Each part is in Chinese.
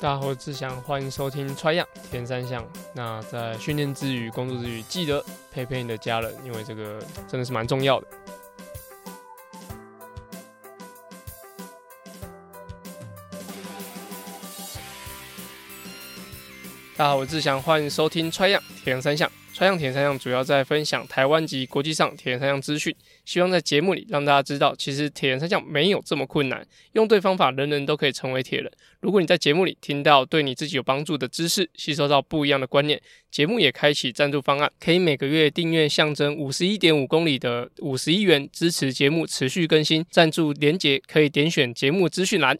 大家好，我是志祥，欢迎收听《Try 样铁三项》。那在训练之余、工作之余，记得陪陪你的家人，因为这个真的是蛮重要的。大家好，我是志祥，欢迎收听《Try 样铁三项》。Try 样铁三项主要在分享台湾及国际上铁人三项资讯，希望在节目里让大家知道，其实铁人三项没有这么困难，用对方法，人人都可以成为铁人。如果你在节目里听到对你自己有帮助的知识，吸收到不一样的观念，节目也开启赞助方案，可以每个月订阅象征五十一点五公里的五十一元，支持节目持续更新。赞助连结可以点选节目资讯栏。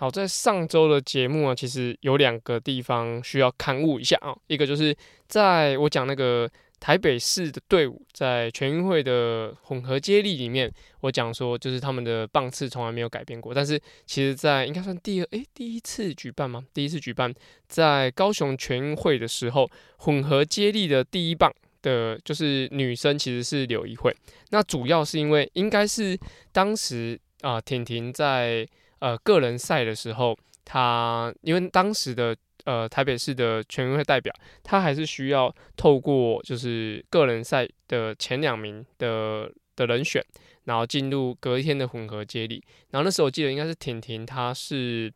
好，在上周的节目啊，其实有两个地方需要勘误一下啊。一个就是在我讲那个台北市的队伍在全运会的混合接力里面，我讲说就是他们的棒次从来没有改变过。但是其实，在应该算第二诶、第一次举办吗？第一次举办在高雄全运会的时候，混合接力的第一棒的就是女生其实是柳怡惠。那主要是因为应该是当时啊、婷婷在。呃，个人赛的时候，他因为当时的呃台北市的全运会代表，他还是需要透过就是个人赛的前两名的的人选，然后进入隔一天的混合接力。然后那时候我记得应该是婷婷，她是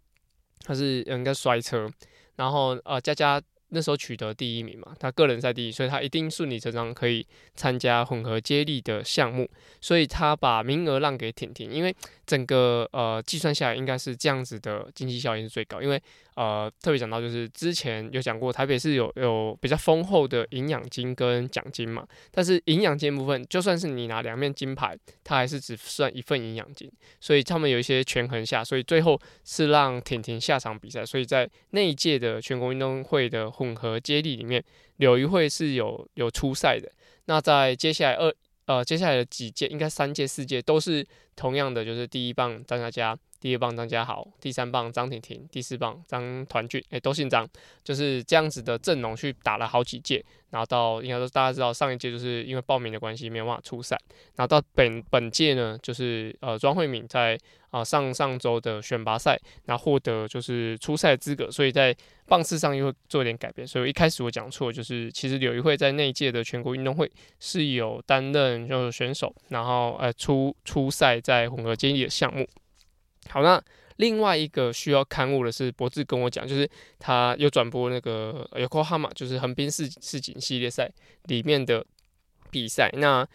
她是应该摔车，然后呃佳佳。那时候取得第一名嘛，他个人赛第一，所以他一定顺理成章可以参加混合接力的项目，所以他把名额让给婷婷，因为整个呃计算下来应该是这样子的经济效益是最高，因为。呃，特别讲到就是之前有讲过，台北是有有比较丰厚的营养金跟奖金嘛，但是营养金部分，就算是你拿两面金牌，它还是只算一份营养金，所以他们有一些权衡下，所以最后是让婷婷下场比赛，所以在那一届的全国运动会的混合接力里面，柳怡惠是有有出赛的。那在接下来二呃接下来的几届，应该三届四届都是同样的，就是第一棒张嘉佳。第二棒张家豪，第三棒张婷婷，第四棒张团俊，哎、欸，都姓张，就是这样子的阵容去打了好几届，然后到应该说大家知道上一届就是因为报名的关系没有办法出赛，然后到本本届呢，就是呃庄惠敏在啊、上上周的选拔赛，然后获得就是出赛资格，所以在棒次上又会做一点改变，所以一开始我讲错，就是其实柳一惠在那一届的全国运动会是有担任就是选手，然后呃出出赛在混合接力的项目。好，那另外一个需要刊物的是，博智跟我讲，就是他又转播那个 Yokohama，就是横滨世世锦系列赛里面的比赛。那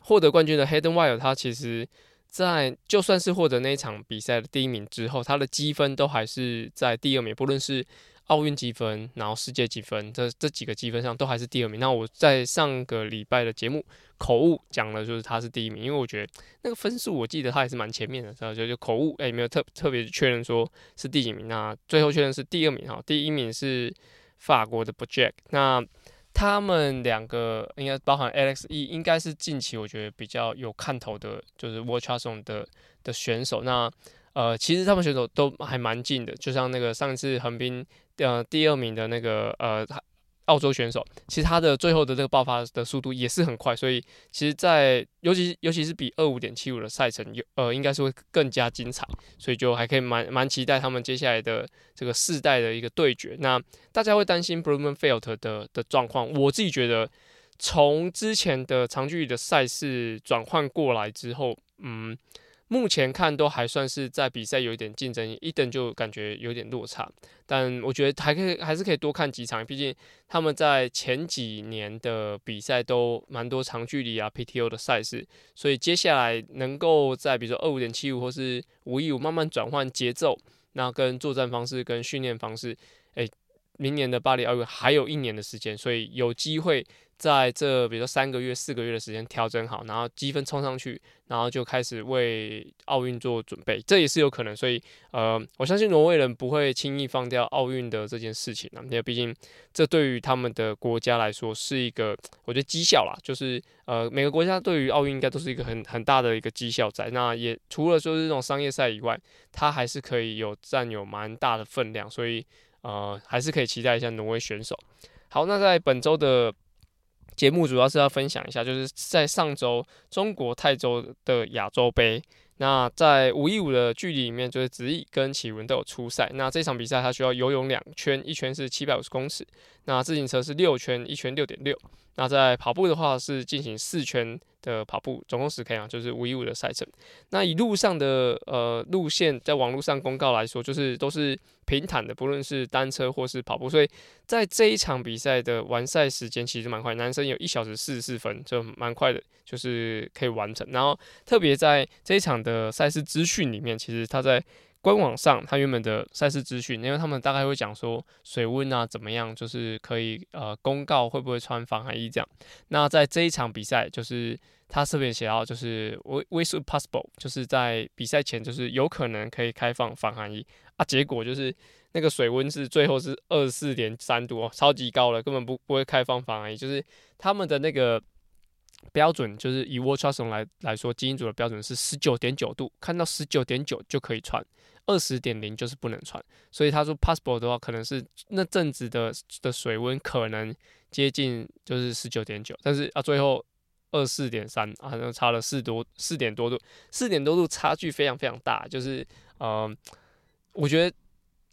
获得冠军的 Hayden Wilde，他其实在就算是获得那一场比赛的第一名之后，他的积分都还是在第二名，不论是。奥运积分，然后世界积分，这这几个积分上都还是第二名。那我在上个礼拜的节目口误讲了，就是他是第一名，因为我觉得那个分数我记得他还是蛮前面的，然后就就口误，哎，没有特特别确认说是第几名。那最后确认是第二名哈，第一名是法国的 Bojack。那他们两个应该包含 Alex E，应该是近期我觉得比较有看头的，就是 World Triathlon 的的选手。那呃，其实他们选手都还蛮近的，就像那个上一次横滨。呃，第二名的那个呃，澳洲选手，其实他的最后的这个爆发的速度也是很快，所以其实在，尤其尤其是比二五点七五的赛程，有呃，应该是会更加精彩，所以就还可以蛮蛮期待他们接下来的这个世代的一个对决。那大家会担心 Blummenfelt 的的状况，我自己觉得从之前的长距离的赛事转换过来之后，嗯。目前看都还算是在比赛有一点竞争，一等就感觉有点落差，但我觉得还可以，还是可以多看几场，毕竟他们在前几年的比赛都蛮多长距离啊 PTO 的赛事，所以接下来能够在比如说二五点七五或是五一五慢慢转换节奏，那跟作战方式跟训练方式，诶，明年的巴黎奥运还有一年的时间，所以有机会。在这比如说三个月、四个月的时间调整好，然后积分冲上去，然后就开始为奥运做准备，这也是有可能。所以，呃，我相信挪威人不会轻易放掉奥运的这件事情啊，因为毕竟这对于他们的国家来说是一个，我觉得绩效啦，就是呃，每个国家对于奥运应该都是一个很很大的一个绩效在。那也除了说是这种商业赛以外，它还是可以有占有蛮大的分量，所以呃，还是可以期待一下挪威选手。好，那在本周的。节目主要是要分享一下，就是在上周中国泰州的亚洲杯，那在五一五的距离里面，就是子毅跟启文都有出赛。那这场比赛他需要游泳两圈，一圈是七百五十公尺，那自行车是六圈，一圈六点六。那在跑步的话是进行四圈的跑步，总共十 K 啊，就是五一五的赛程。那以路上的呃路线，在网络上公告来说，就是都是平坦的，不论是单车或是跑步。所以在这一场比赛的完赛时间其实蛮快，男生有一小时四十四分，就蛮快的，就是可以完成。然后特别在这一场的赛事资讯里面，其实他在。官网上，他原本的赛事资讯，因为他们大概会讲说水温啊怎么样，就是可以呃公告会不会穿防寒衣这样。那在这一场比赛，就是他这边写到，就是 with possible，就是在比赛前就是有可能可以开放防寒衣啊。结果就是那个水温是最后是二十四点三度哦，超级高了，根本不不会开放防寒衣。就是他们的那个标准，就是以 World Triathlon 来来说，基因组的标准是十九点九度，看到十九点九就可以穿。二十点零就是不能穿，所以他说 possible 的话，可能是那阵子的的水温可能接近就是十九点九，但是啊最后二十四点三啊，那差了四多四点多度，四点多度差距非常非常大，就是嗯、我觉得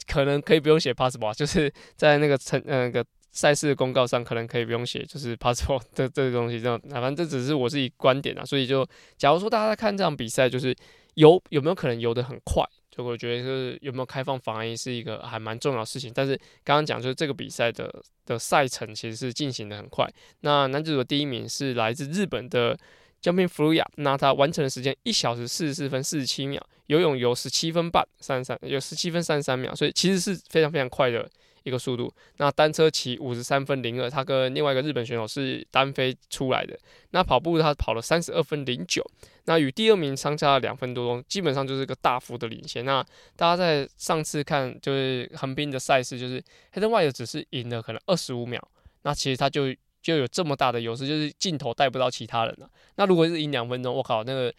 可能可以不用写 possible，就是在那个成那个赛事的公告上可能可以不用写，就是 possible 这这个东西这样，反正这只是我自己观点啊，所以就假如说大家在看这场比赛，就是游有没有可能游得很快？就我觉得就是有没有开放防疫是一个还蛮重要的事情，但是刚刚讲就是这个比赛的的赛程其实是进行的很快。那男子组的第一名是来自日本的江边弗鲁亚，那他完成的时间一小时四十四分四十七秒，游泳游十七分半三十三，有十七分三十三秒，所以其实是非常非常快的。一个速度，那单车骑五十三分零二，他跟另外一个日本选手是单飞出来的。那跑步他跑了三十二分零九，那与第二名相差两分多钟，基本上就是个大幅的领先。那大家在上次看就是横滨的赛事，就是 Hayden Wilde 只是赢了可能二十五秒，那其实他就就有这么大的优势，就是镜头带不到其他人了。那如果是赢两分钟，我靠，那个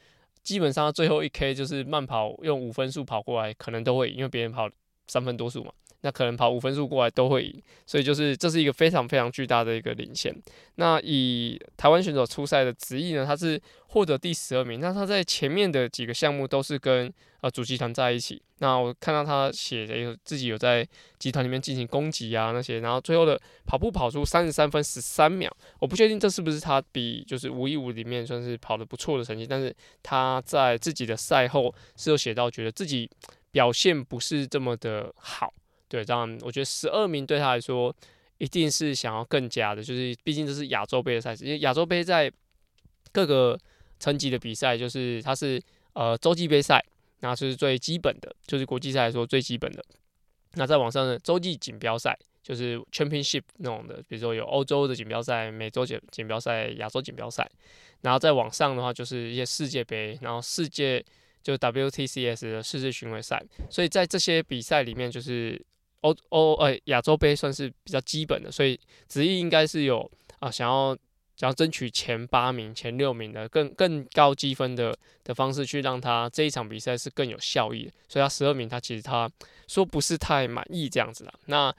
基本上最后一 K 就是慢跑用五分速跑过来，可能都会赢，因为别人跑三分多速嘛。那可能跑五分数过来都会赢，所以就是这是一个非常非常巨大的一个领先。那以台湾选手出赛的直意呢，他是获得第十二名。那他在前面的几个项目都是跟呃主集团在一起。那我看到他写的有自己有在集团里面进行攻击啊那些，然后最后的跑步跑出三十三分十三秒。我不确定这是不是他比就是五一五里面算是跑得不错的成绩，但是他在自己的赛后是有写到，觉得自己表现不是这么的好。对，这样我觉得十二名对他来说一定是想要更加的，就是毕竟这是亚洲杯的赛事，因为亚洲杯在各个层级的比赛，就是它是呃洲际杯赛，那是最基本的，就是国际赛来说最基本的。那在网上的洲际锦标赛，就是 Championship 那种的，比如说有欧洲的锦标赛、美洲锦锦标赛、亚洲锦标赛。然后在网上的话，就是一些世界杯，然后世界就 WTCS 的世界巡回赛。所以在这些比赛里面，就是。欧欧呃亚洲杯算是比较基本的，所以子毅应该是有啊想要想要争取前八名、前六名的更更高积分的的方式去让他这一场比赛是更有效益，所以他十二名他其实他说不是太满意这样子啦。那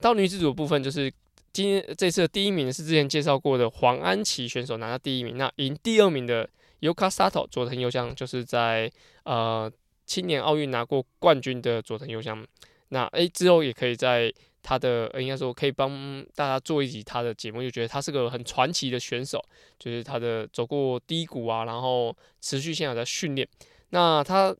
到女子组部分，就是今天这次的第一名是之前介绍过的黄安琪选手拿到第一名，那赢第二名的 Yuka Sato 佐藤优香就是在呃青年奥运拿过冠军的佐藤优香。那诶、之后也可以在他的，应该说可以帮大家做一集他的节目，就觉得他是个很传奇的选手，就是他的走过低谷啊，然后持续现在在训练。那他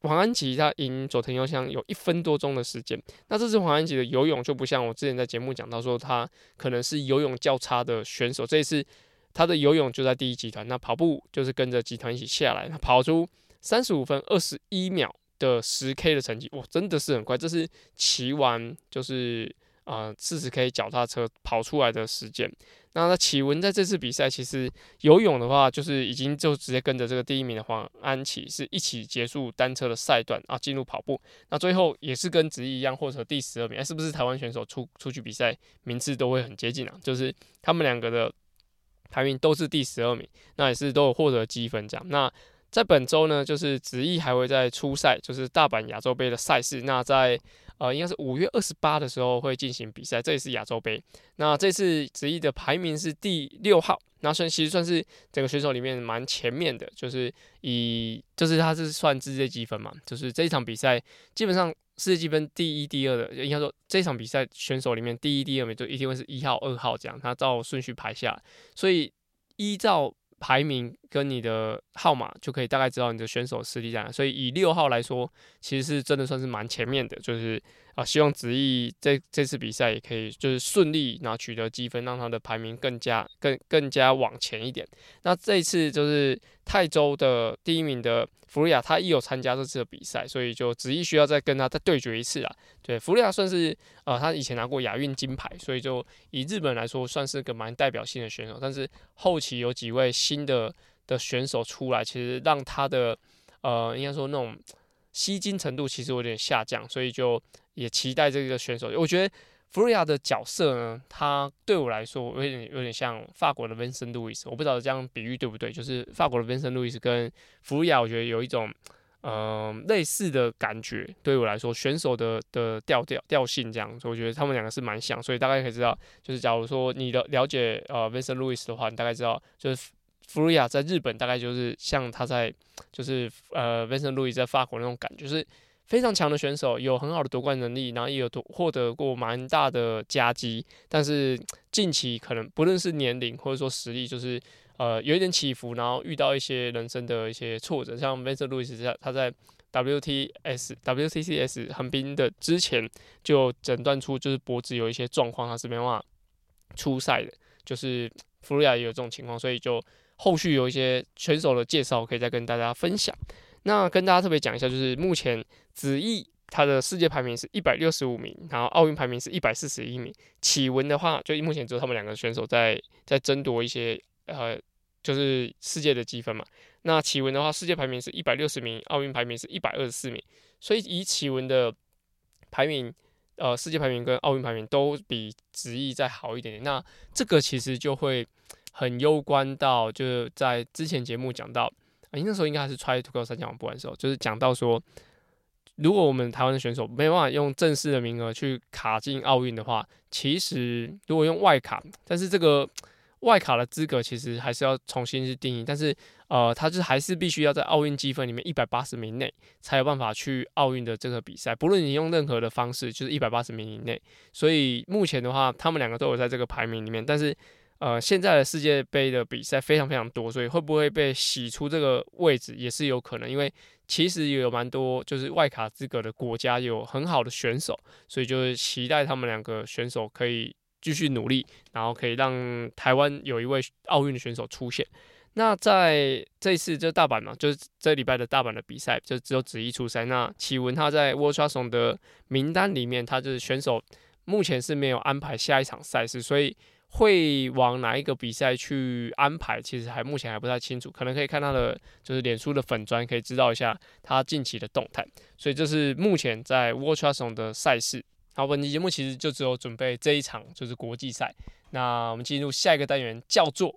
黄安琪他赢佐藤优香有一分多钟的时间。那这次黄安琪的游泳就不像我之前在节目讲到说他可能是游泳较差的选手，这一次他的游泳就在第一集团，那跑步就是跟着集团一起下来，他跑出三十五分二十一秒。的十 K 的成绩哇，真的是很快，这是骑完就是啊四十 K 脚踏车跑出来的时间。那那启文在这次比赛其实游泳的话，就是已经就直接跟着这个第一名的黄安琪是一起结束单车的赛段啊，进入跑步。那最后也是跟子怡一样获得第十二名，欸，是不是台湾选手出出去比赛名次都会很接近啊？就是他们两个的排名都是第十二名，那也是都有获得积分这样。那在本周呢，就是子毅还会在出赛，就是大阪亚洲杯的赛事。那在呃，应该是五月二十八的时候会进行比赛，这也是亚洲杯。那这次子毅的排名是第六号，那算其实算是整个选手里面蛮前面的，就是以就是他是算世界积分嘛，就是这一场比赛基本上世界积分第一、第二的，应该说这场比赛选手里面第一、第二名就一定会是一号、二号这样，他照顺序排下，所以依照。排名跟你的号码就可以大概知道你的选手实力在哪，所以以六号来说，其实是真的算是蛮前面的，就是啊，希望子毅这这次比赛也可以就是顺利然后取得积分，让他的排名更加更更加往前一点。那这一次就是泰州的第一名的。弗利亚他亦有参加这次的比赛，所以就子毅需要再跟他再对决一次啊。对，弗利亚算是呃，他以前拿过亚运金牌，所以就以日本来说算是个蛮代表性的选手。但是后期有几位新的的选手出来，其实让他的呃，应该说那种吸睛程度其实有点下降，所以就也期待这个选手。我觉得。弗瑞亚的角色呢，他对我来说有点有点像法国的温森路易斯，我不知道这样比喻对不对？就是法国的温森路易斯跟弗瑞亚，我觉得有一种嗯、类似的感觉。对我来说，选手的的调调调性这样，所以我觉得他们两个是蛮像。所以大概可以知道，就是假如说你的了解呃温森路易斯的话，你大概知道就是弗瑞亚在日本大概就是像他在就是呃温森路易斯在法国那种感觉，就是。非常强的选手，有很好的夺冠能力，然后也有夺获得过蛮大的佳绩，但是近期可能不论是年龄或者说实力，就是呃有一点起伏，然后遇到一些人生的一些挫折，像 Vincent Luis 在他在 WTS WTCS 横滨的之前就诊断出就是脖子有一些状况，他是没办法出赛的，就是弗瑞亚也有这种情况，所以就后续有一些选手的介绍可以再跟大家分享。那跟大家特别讲一下，就是目前子毅他的世界排名是一百六十五名，然后奥运排名是一百四十一名。启文的话，就目前只有他们两个选手在在争夺一些呃，就是世界的积分嘛。那启文的话，世界排名是一百六十名，奥运排名是一百二十四名。所以以启文的排名，呃，世界排名跟奥运排名都比子毅再好一点点。那这个其实就会很攸关到，就是在之前节目讲到。你、欸、那时候应该还是 try to go 三项不完的时候，就是讲到说，如果我们台湾的选手没办法用正式的名额去卡进奥运的话，其实如果用外卡，但是这个外卡的资格其实还是要重新去定义，但是呃，他就还是必须要在奥运积分里面一百八十名内才有办法去奥运的这个比赛，不论你用任何的方式，就是一百八十名以内。所以目前的话，他们两个都有在这个排名里面，但是。呃，现在的世界杯的比赛非常非常多，所以会不会被洗出这个位置也是有可能。因为其实也有蛮多就是外卡资格的国家有很好的选手，所以就是期待他们两个选手可以继续努力，然后可以让台湾有一位奥运的选手出现。那在这一次就大阪嘛，就是这礼拜的大阪的比赛就只有子怡出赛。那启文他在 world trust 的名单里面，他就是选手目前是没有安排下一场赛事，所以。会往哪一个比赛去安排？其实还目前还不太清楚，可能可以看他的就是脸书的粉砖，可以知道一下他近期的动态。所以这是目前在 World Triathlon 的赛事。好，本期节目其实就只有准备这一场就是国际赛。那我们进入下一个单元，叫做。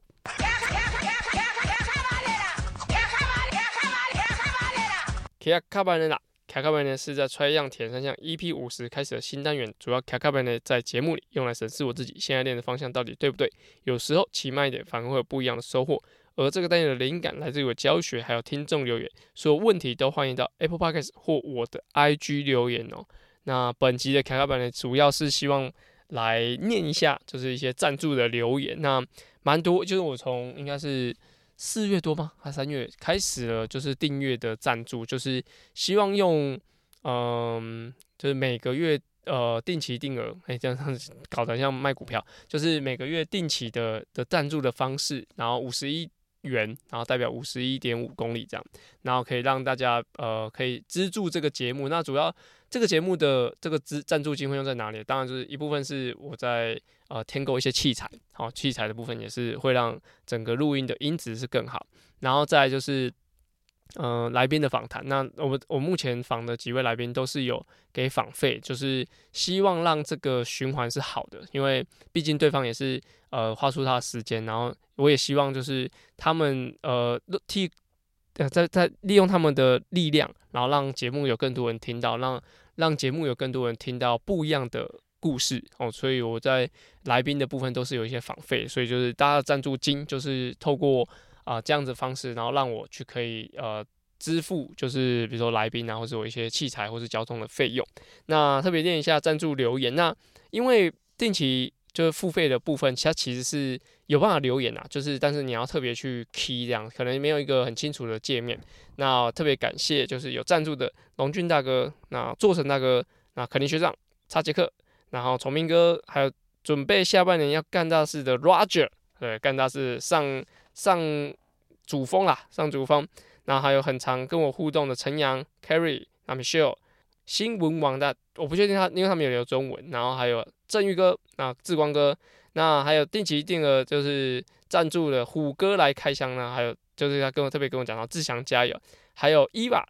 卡卡卡卡班呢是在穿样铁三项 EP 五十开始的新单元，主要卡卡班呢在节目里用来审视我自己现在练的方向到底对不对，有时候骑慢一点反而会有不一样的收获。而这个单元的灵感来自于我教学，还有听众留言，所有问题都欢迎到 Apple Podcast 或我的 IG 留言哦。那本集的卡卡班呢，主要是希望来念一下，就是一些赞助的留言，那蛮多，就是我从应该是。四月多吗？还三月开始了，就是订阅的赞助，就是希望用，嗯、就是每个月呃定期定额，哎、这样搞得像卖股票，就是每个月定期的的赞助的方式，然后五十一元，然后代表五十一点五公里这样，然后可以让大家呃可以资助这个节目。那主要这个节目的这个资赞助金会用在哪里？当然就是一部分是我在呃添购一些器材，好，器材的部分也是会让整个录音的音质是更好。然后再就是呃来宾的访谈。那我我目前访的几位来宾都是有给访费，就是希望让这个循环是好的，因为毕竟对方也是呃花出他的时间，然后。我也希望就是他们呃替呃，在在利用他们的力量，然后让节目有更多人听到，让让节目有更多人听到不一样的故事哦。所以我在来宾的部分都是有一些访费，所以就是大家的赞助金就是透过啊、这样子方式，然后让我去可以呃支付，就是比如说来宾啊，或者我一些器材或是交通的费用。那特别念一下赞助留言，那因为定期。就是付费的部分，它其实是有办法留言啊，就是但是你要特别去 key 这样，可能没有一个很清楚的界面。那特别感谢就是有赞助的龙俊大哥、那座成大哥、那肯定学长、查杰克，然后崇明哥，还有准备下半年要干大事的 Roger，对，干大事上上主峰啦，上主峰。然后还有很常跟我互动的陈阳、Carrie、那 Michelle。新闻网的我不确定他，因为他们有留中文。然后还有振宇哥，那志光哥，那还有定期定额就是赞助的虎哥来开箱呢。还有就是他跟我特别跟我讲到志祥加油，还有伊娃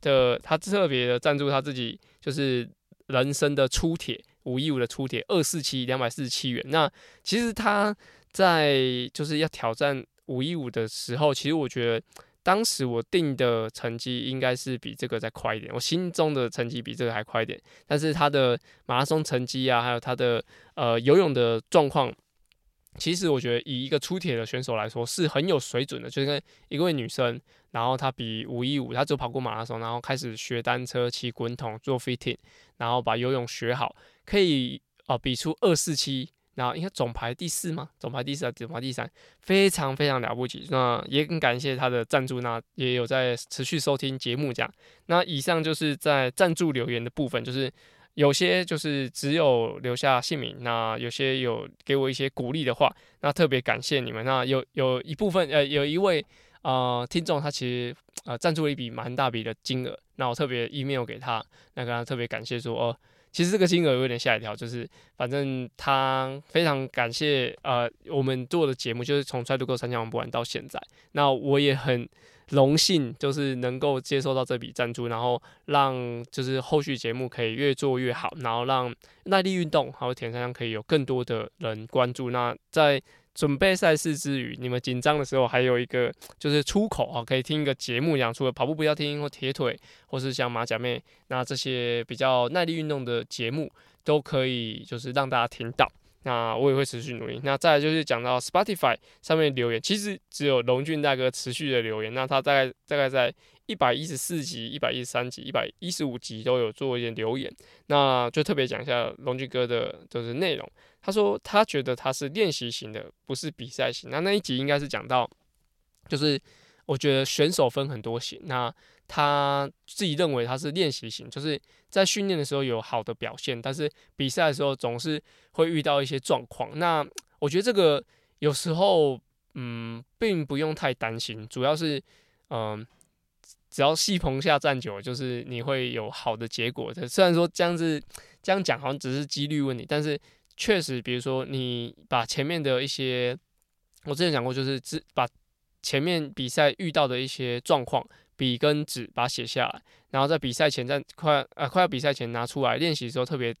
的他特别的赞助他自己就是人生的初铁五一五的初铁二四七两百四十七元。那其实他在就是要挑战五一五的时候，其实我觉得。当时我定的成绩应该是比这个再快一点，我心中的成绩比这个还快一点。但是他的马拉松成绩啊，还有他的呃游泳的状况，其实我觉得以一个出铁的选手来说是很有水准的。就是跟一位女生，然后她比五一五，她只跑过马拉松，然后开始学单车、骑滚筒、做 fitting，然后把游泳学好，可以哦、比出二四七。然后应该总排第四吗？总排第四啊总排第三？非常非常了不起。那也很感谢他的赞助，那也有在持续收听节目这样。那以上就是在赞助留言的部分，就是有些就是只有留下姓名，那有些有给我一些鼓励的话，那特别感谢你们。那有有一部分呃有一位呃听众，他其实呃赞助了一笔蛮大笔的金额，那我特别 email 给他，那跟他特别感谢说哦。其实这个金额有点吓一跳，就是反正他非常感谢呃我们做的节目，就是从《Try to Go 三项玩不完》到现在，那我也很荣幸，就是能够接受到这笔赞助，然后让就是后续节目可以越做越好，然后让耐力运动还有铁人三项可以有更多的人关注。那在准备赛事之余，你们紧张的时候还有一个就是出口啊，可以听一个节目讲，除了跑步不要听或铁腿，或是像马甲妹那这些比较耐力运动的节目，都可以就是让大家听到。那我也会持续努力。那再来就是讲到 Spotify 上面留言，其实只有龙俊大哥持续的留言，那他大概大概在一百一十四集、一百一十三集、一百一十五集都有做一点留言，那就特别讲一下龙俊哥的就是内容。他说他觉得他是练习型的，不是比赛型。那那一集应该是讲到，就是我觉得选手分很多型。那他自己认为他是练习型，就是在训练的时候有好的表现，但是比赛的时候总是会遇到一些状况。那我觉得这个有时候，嗯，并不用太担心，主要是，嗯，只要戏棚下站久，就是你会有好的结果的。虽然说这样子这样讲好像只是几率问题，但是。确实，比如说你把前面的一些，我之前讲过，就是只把前面比赛遇到的一些状况，笔跟纸把它写下来，然后在比赛前在快呃快要比赛前拿出来练习的时候，特别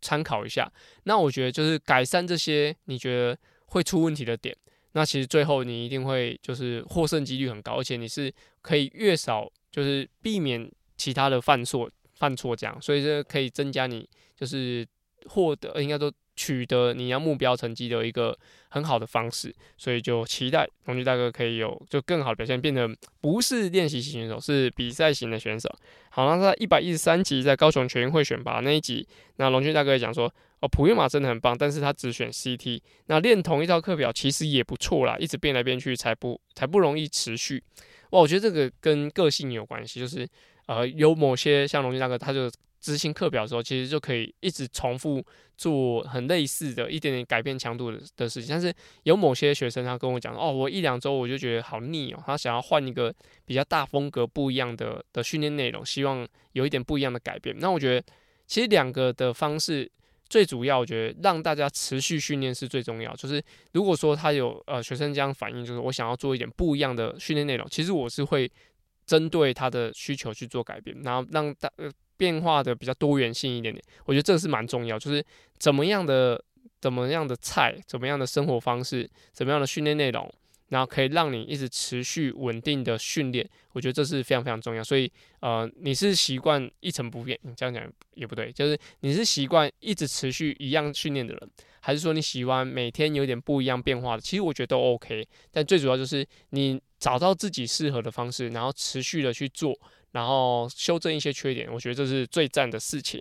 参考一下。那我觉得就是改善这些你觉得会出问题的点，那其实最后你一定会就是获胜几率很高，而且你是可以越少就是避免其他的犯错犯错这样，所以这可以增加你就是获得应该说。取得你要目标成绩的一个很好的方式，所以就期待龙俊大哥可以有就更好的表现，变得不是练习型选手，是比赛型的选手。好，那在一百一十三集在高雄全运会选拔那一集，那龙俊大哥也讲说，哦，普悠玛真的很棒，但是他只选 CT，那练同一套课表其实也不错啦，一直变来变去才不才不容易持续。哇，我觉得这个跟个性有关系，就是呃有某些像龙俊大哥他就。执行课表的时候，其实就可以一直重复做很类似的一点点改变强度的事情。但是有某些学生他跟我讲，哦，我一两周我就觉得好腻哦，他想要换一个比较大风格不一样的的训练内容，希望有一点不一样的改变。那我觉得其实两个的方式最主要，我觉得让大家持续训练是最重要。就是如果说他有呃学生这样反映，就是我想要做一点不一样的训练内容，其实我是会针对他的需求去做改变，然后让大呃。变化的比较多元性一点点，我觉得这个是蛮重要。就是怎么样的怎么样的菜，怎么样的生活方式，怎么样的训练内容，然后可以让你一直持续稳定的训练，我觉得这是非常非常重要。所以，呃，你是习惯一成不变，你这样讲也不对，就是你是习惯一直持续一样训练的人，还是说你喜欢每天有点不一样变化的？其实我觉得都 OK，但最主要就是你找到自己适合的方式，然后持续的去做，然后修正一些缺点，我觉得这是最赞的事情。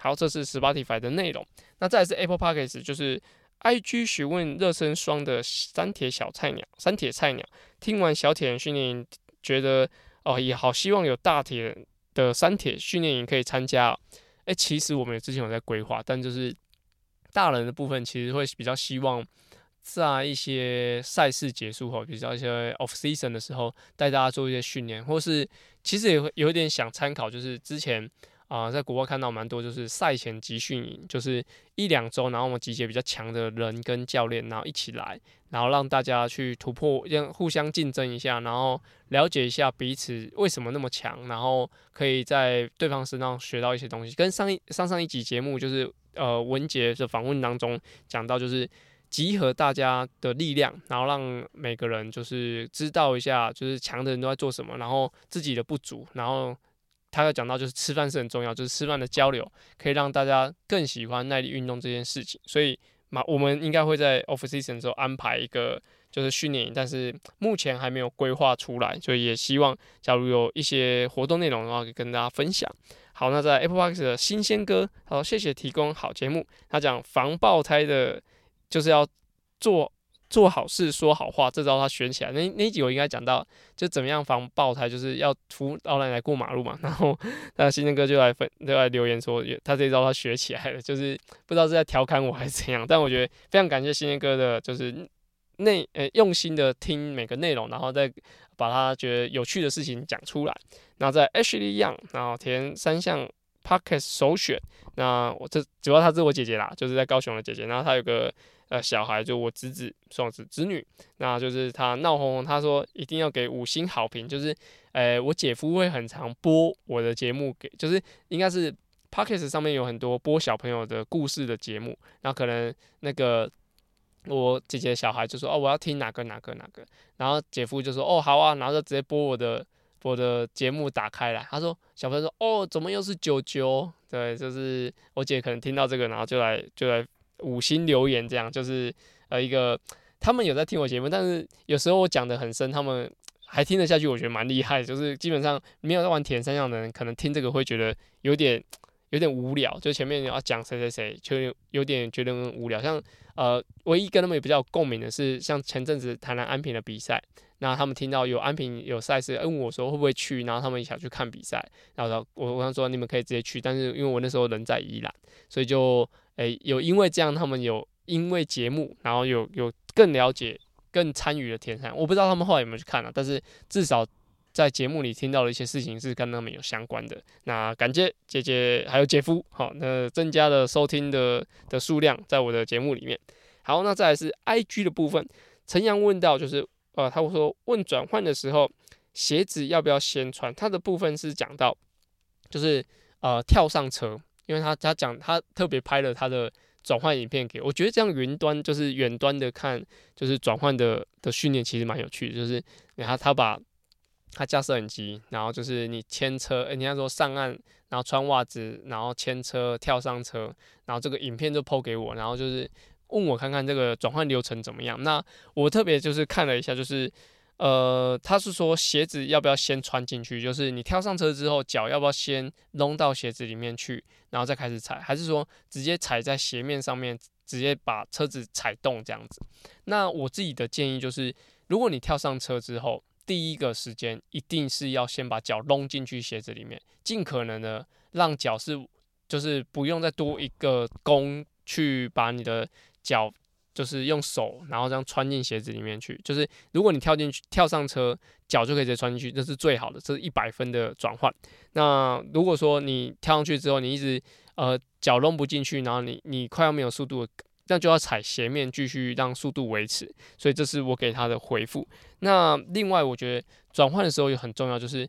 好，这是 Spotify 的内容。那再来是 Apple Podcast，就是 IG 询问热身霜的三铁小菜鸟，三铁菜鸟听完小铁人训练营，觉得哦也好，希望有大铁的三铁训练营可以参加。哎、其实我们之前有在规划，但就是大人的部分，其实会比较希望在一些赛事结束后，比较一些 off season 的时候，带大家做一些训练，或是其实也会有一点想参考，就是之前。啊、在国外看到蛮多，就是赛前集训营，就是一两周，然后我们集结比较强的人跟教练，然后一起来，然后让大家去突破，让互相竞争一下，然后了解一下彼此为什么那么强，然后可以在对方身上学到一些东西。跟上一上上一集节目，就是呃文杰的访问当中讲到，就是集合大家的力量，然后让每个人就是知道一下，就是强的人都在做什么，然后自己的不足，然后。他要讲到，就是吃饭是很重要，就是吃饭的交流可以让大家更喜欢耐力运动这件事情。所以嘛，我们应该会在 off season 之后安排一个就是训练营，但是目前还没有规划出来，所以也希望假如有一些活动内容的话，可以跟大家分享。好，那在 Apple Box 的新鲜哥，好，谢谢提供好节目。他讲防爆胎的，就是要做。做好事说好话，这招他学起来。那那集我应该讲到，就怎么样防爆胎，就是要扶老奶奶过马路嘛。然后那新生哥就来分，就来留言说，他这招他学起来了，就是不知道是在调侃我还是怎样。但我觉得非常感谢新生哥的，就是内呃用心的听每个内容，然后再把他觉得有趣的事情讲出来。那在 Ashley Young，然后填三项 p o c k e t 首选。那我这主要他是我姐姐啦，就是在高雄的姐姐。然后他有个。呃，小孩就我侄子、双子、侄女，那就是他闹哄哄，他说一定要给五星好评，就是，呃，我姐夫会很常播我的节目给，就是应该是 Podcast 上面有很多播小朋友的故事的节目，然后可能那个我姐姐小孩就说哦，我要听哪个哪个哪个，然后姐夫就说哦好啊，然后就直接播我的我的节目打开来，他说小朋友说哦怎么又是九九？对，就是我姐可能听到这个，然后就来就来。五星留言，这样就是呃一个，他们有在听我节目，但是有时候我讲得很深，他们还听得下去，我觉得蛮厉害。就是基本上没有在玩铁三项的人，可能听这个会觉得有点有点无聊。就前面要讲谁谁谁，就有点觉得无聊。像呃，唯一跟他们也比较共鸣的是，像前阵子台南安平的比赛，那他们听到有安平有赛事，问我说会不会去，然后他们一起去看比赛，然后我我想说你们可以直接去，但是因为我那时候人在宜兰，所以就。诶、有因为这样，他们有因为节目，然后有有更了解、更参与的铁三，我不知道他们后来有没有去看了、啊，但是至少在节目里听到的一些事情是跟他们有相关的。那感谢姐姐还有姐夫，好，那增加了收听的的数量，在我的节目里面。好，那再来是 IG 的部分，陈阳问到就是，呃，他会说问转换的时候鞋子要不要先穿？他的部分是讲到就是呃跳上车。因为他他讲他特别拍了他的转换影片给我，我觉得这样云端就是远端的看，就是转换的的训练其实蛮有趣的。就是你看他把他架摄影机，然后就是你牵车，人家说上岸，然后穿袜子，然后牵车跳上车，然后这个影片就抛给我，然后就是问我看看这个转换流程怎么样。那我特别就是看了一下，就是。呃，他是说鞋子要不要先穿进去？就是你跳上车之后，脚要不要先弄到鞋子里面去，然后再开始踩？还是说直接踩在鞋面上面，直接把车子踩动这样子？那我自己的建议就是，如果你跳上车之后，第一个时间一定是要先把脚弄进去鞋子里面，尽可能的让脚是就是不用再多一个弓去把你的脚。就是用手，然后这样穿进鞋子里面去。就是如果你跳进去，跳上车，脚就可以直接穿进去，这是最好的，这是一百分的转换。那如果说你跳上去之后，你一直呃脚弄不进去，然后你你快要没有速度，那就要踩鞋面继续让速度维持。所以这是我给他的回复。那另外我觉得转换的时候也很重要，就是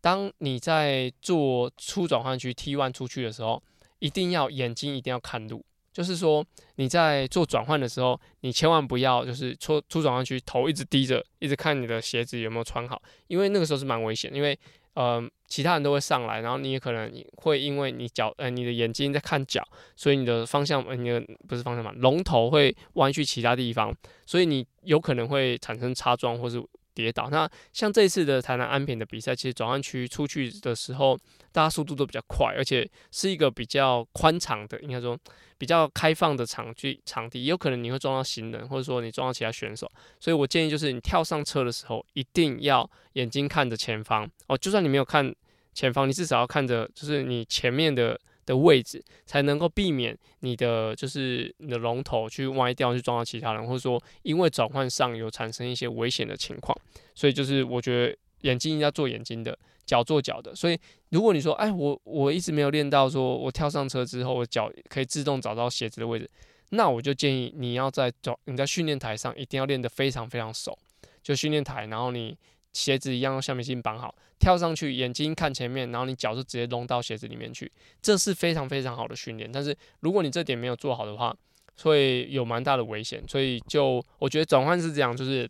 当你在做出转换区 T one 出去的时候，一定要眼睛一定要看路。就是说你在做转换的时候，你千万不要就是出出转换区头一直低着，一直看你的鞋子有没有穿好，因为那个时候是蛮危险，因为呃其他人都会上来，然后你也可能会因为你脚呃你的眼睛在看脚，所以你的方向呃你的不是方向嘛，龙头会弯去其他地方，所以你有可能会产生擦撞或是。跌倒。那像这次的台南安平的比赛，其实转换区出去的时候，大家速度都比较快，而且是一个比较宽敞的，应该说比较开放的场地场地，也有可能你会撞到行人，或者说你撞到其他选手。所以我建议就是你跳上车的时候，一定要眼睛看着前方哦，就算你没有看前方，你至少要看着就是你前面的。的位置才能够避免你的就是你的龙头去歪掉去撞到其他人，或者说因为转换上有产生一些危险的情况。所以就是我觉得眼睛要做眼睛的，脚做脚的。所以如果你说，哎，我我一直没有练到，说我跳上车之后，我脚可以自动找到鞋子的位置，那我就建议你要在找你在训练台上一定要练得非常非常熟，就训练台，然后你。鞋子一样用橡皮筋绑好，跳上去，眼睛看前面，然后你脚就直接弄到鞋子里面去，这是非常非常好的训练。但是如果你这点没有做好的话，会有蛮大的危险。所以就我觉得转换是这样，就是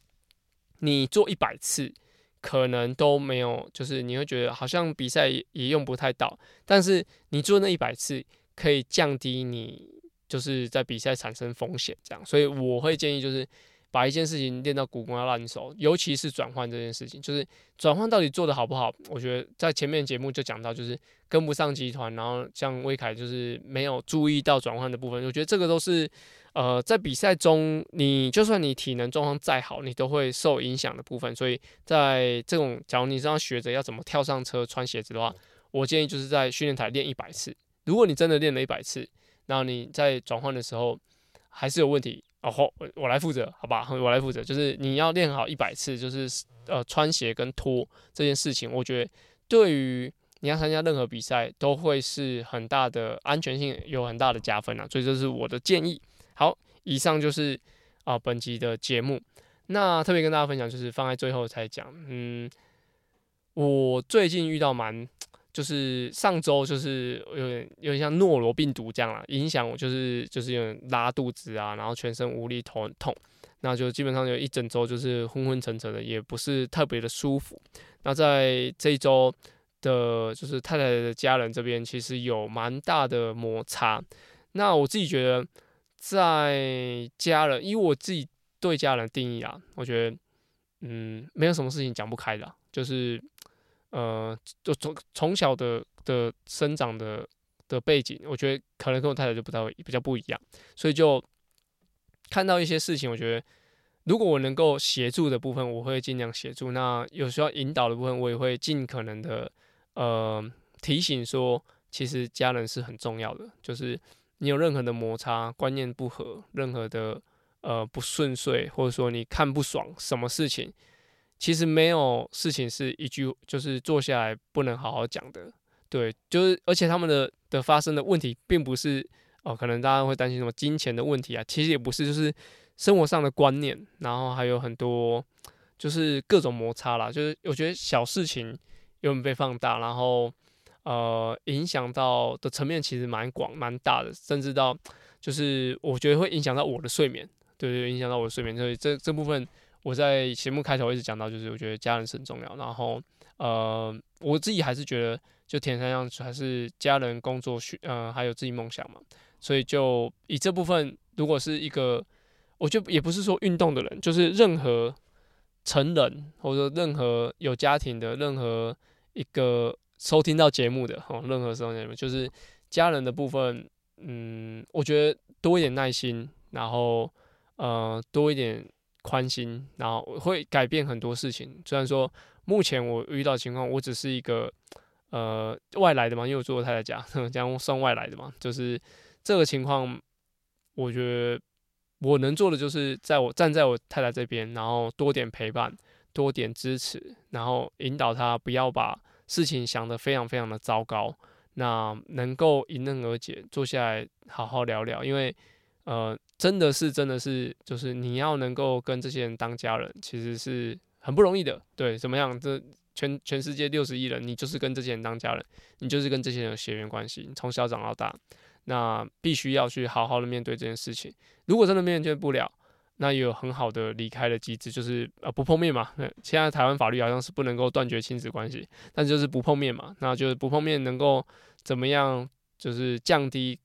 你做一百次可能都没有，就是你会觉得好像比赛也用不太到，但是你做那一百次可以降低你就是在比赛产生风险，这样。所以我会建议就是。把一件事情练到骨光要烂熟，尤其是转换这件事情，就是转换到底做得好不好？我觉得在前面节目就讲到，就是跟不上集团，然后像威凯就是没有注意到转换的部分。我觉得这个都是呃在比赛中，你就算你体能状况再好，你都会受影响的部分。所以在这种，假如你是要学着要怎么跳上车穿鞋子的话，我建议就是在训练台练一百次。如果你真的练了一百次，然后你在转换的时候还是有问题。哦，我我来负责，好吧，我来负责。就是你要练好一百次，就是呃穿鞋跟脱这件事情，我觉得对于你要参加任何比赛都会是很大的安全性，有很大的加分啊。所以这是我的建议。好，以上就是啊、本集的节目。那特别跟大家分享，就是放在最后才讲。嗯，我最近遇到蛮。就是上周就是有点有点像诺罗病毒这样啦，影响我就是就是有点拉肚子啊，然后全身无力，头很痛，那就基本上有一整周就是昏昏沉沉的，也不是特别的舒服。那在这一周的，就是太太的家人这边其实有蛮大的摩擦。那我自己觉得，在家人，以我自己对家人定义啊，我觉得嗯，没有什么事情讲不开的，就是。呃，就从从小的的生长的的背景，我觉得可能跟我太太就不太比较不一样，所以就看到一些事情，我觉得如果我能够协助的部分，我会尽量协助；那有需要引导的部分，我也会尽可能的呃提醒说，其实家人是很重要的。就是你有任何的摩擦、观念不合、任何的呃不顺遂，或者说你看不爽什么事情。其实没有事情是一句就是坐下来不能好好讲的，对，就是而且他们的的发生的问题并不是哦，可能大家会担心什么金钱的问题啊，其实也不是，就是生活上的观念，然后还有很多就是各种摩擦啦，就是我觉得小事情有点被放大，然后呃影响到的层面其实蛮广蛮大的，甚至到就是我觉得会影响到我的睡眠，对对，影响到我的睡眠，所以这这部分。我在节目开头一直讲到，就是我觉得家人是很重要。然后，呃，我自己还是觉得，就田三项还是家人、工作、学，呃，还有自己梦想嘛。所以就以这部分，如果是一个，我觉得也不是说运动的人，就是任何成人或者任何有家庭的任何一个收听到节目的，哦，任何收听节目，就是家人的部分，嗯，我觉得多一点耐心，然后，呃，多一点。宽心，然后会改变很多事情。虽然说目前我遇到情况，我只是一个呃外来的嘛，因为我住我太太家，这样算外来的嘛。就是这个情况，我觉得我能做的就是在我站在我太太这边，然后多点陪伴，多点支持，然后引导她不要把事情想得非常非常的糟糕。那能够迎刃而解，坐下来好好聊聊，因为。呃，真的是，真的是，就是你要能够跟这些人当家人，其实是很不容易的。对，怎么样？这全全世界六十亿人，你就是跟这些人当家人，你就是跟这些人有血缘关系，从小长到大。那必须要去好好的面对这件事情。如果真的面对不了，那也有很好的离开的机制，就是呃不碰面嘛。现在台湾法律好像是不能够断绝亲子关系，但就是不碰面嘛。那就是不碰面能够怎么样？就是降低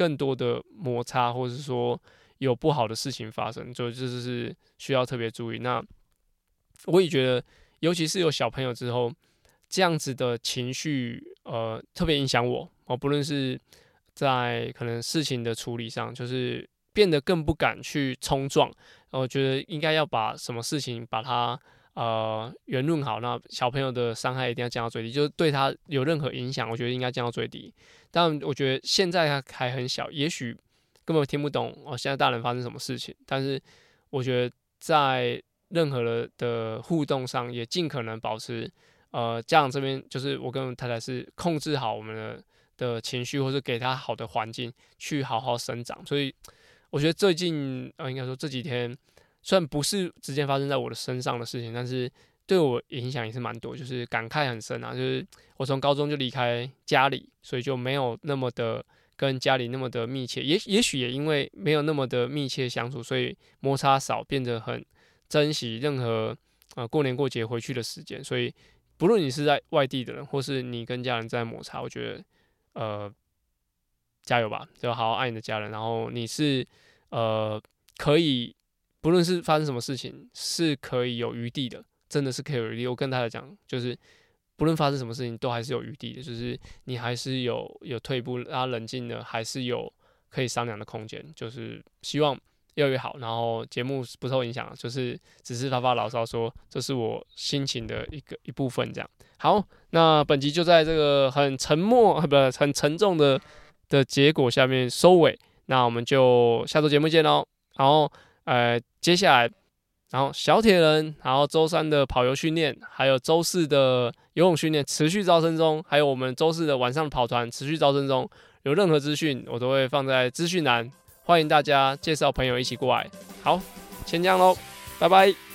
更多的摩擦，或者是说有不好的事情发生，就这是需要特别注意。那我也觉得，尤其是有小朋友之后，这样子的情绪呃特别影响我。我不论是在可能事情的处理上，就是。变得更不敢去冲撞，我觉得应该要把什么事情把它呃圆润好。那小朋友的伤害一定要降到最低，就是对他有任何影响，我觉得应该降到最低。但我觉得现在他还很小，也许根本听不懂哦，现在大人发生什么事情。但是我觉得在任何的的互动上，也尽可能保持呃家长这边，就是我跟太太是控制好我们的的情绪，或者给他好的环境去好好生长。所以。我觉得最近呃，应该说这几天，虽然不是直接发生在我的身上的事情，但是对我影响也是蛮多，就是感慨很深啊。就是我从高中就离开家里，所以就没有那么的跟家里那么的密切。也也许也因为没有那么的密切相处，所以摩擦少，变得很珍惜任何呃过年过节回去的时间。所以不论你是在外地的人，或是你跟家人在摩擦，我觉得呃。加油吧，就好好爱你的家人。然后你是，呃，可以，不论是发生什么事情，是可以有余地的，真的是可以有余地。我跟大家讲，就是不论发生什么事情，都还是有余地的，就是你还是有有退步，让他冷静的，还是有可以商量的空间。就是希望越来越好。然后节目不受影响，就是只是发发牢骚，说这是我心情的一个一部分。这样好，那本集就在这个很沉默，不，很沉重的。的结果下面收尾，那我们就下周节目见喽。然后，呃，接下来，然后小铁人，然后周三的跑游训练，还有周四的游泳训练持续招生中，还有我们周四的晚上跑团持续招生中。有任何资讯，我都会放在资讯栏，欢迎大家介绍朋友一起过来。好，先这样喽，拜拜。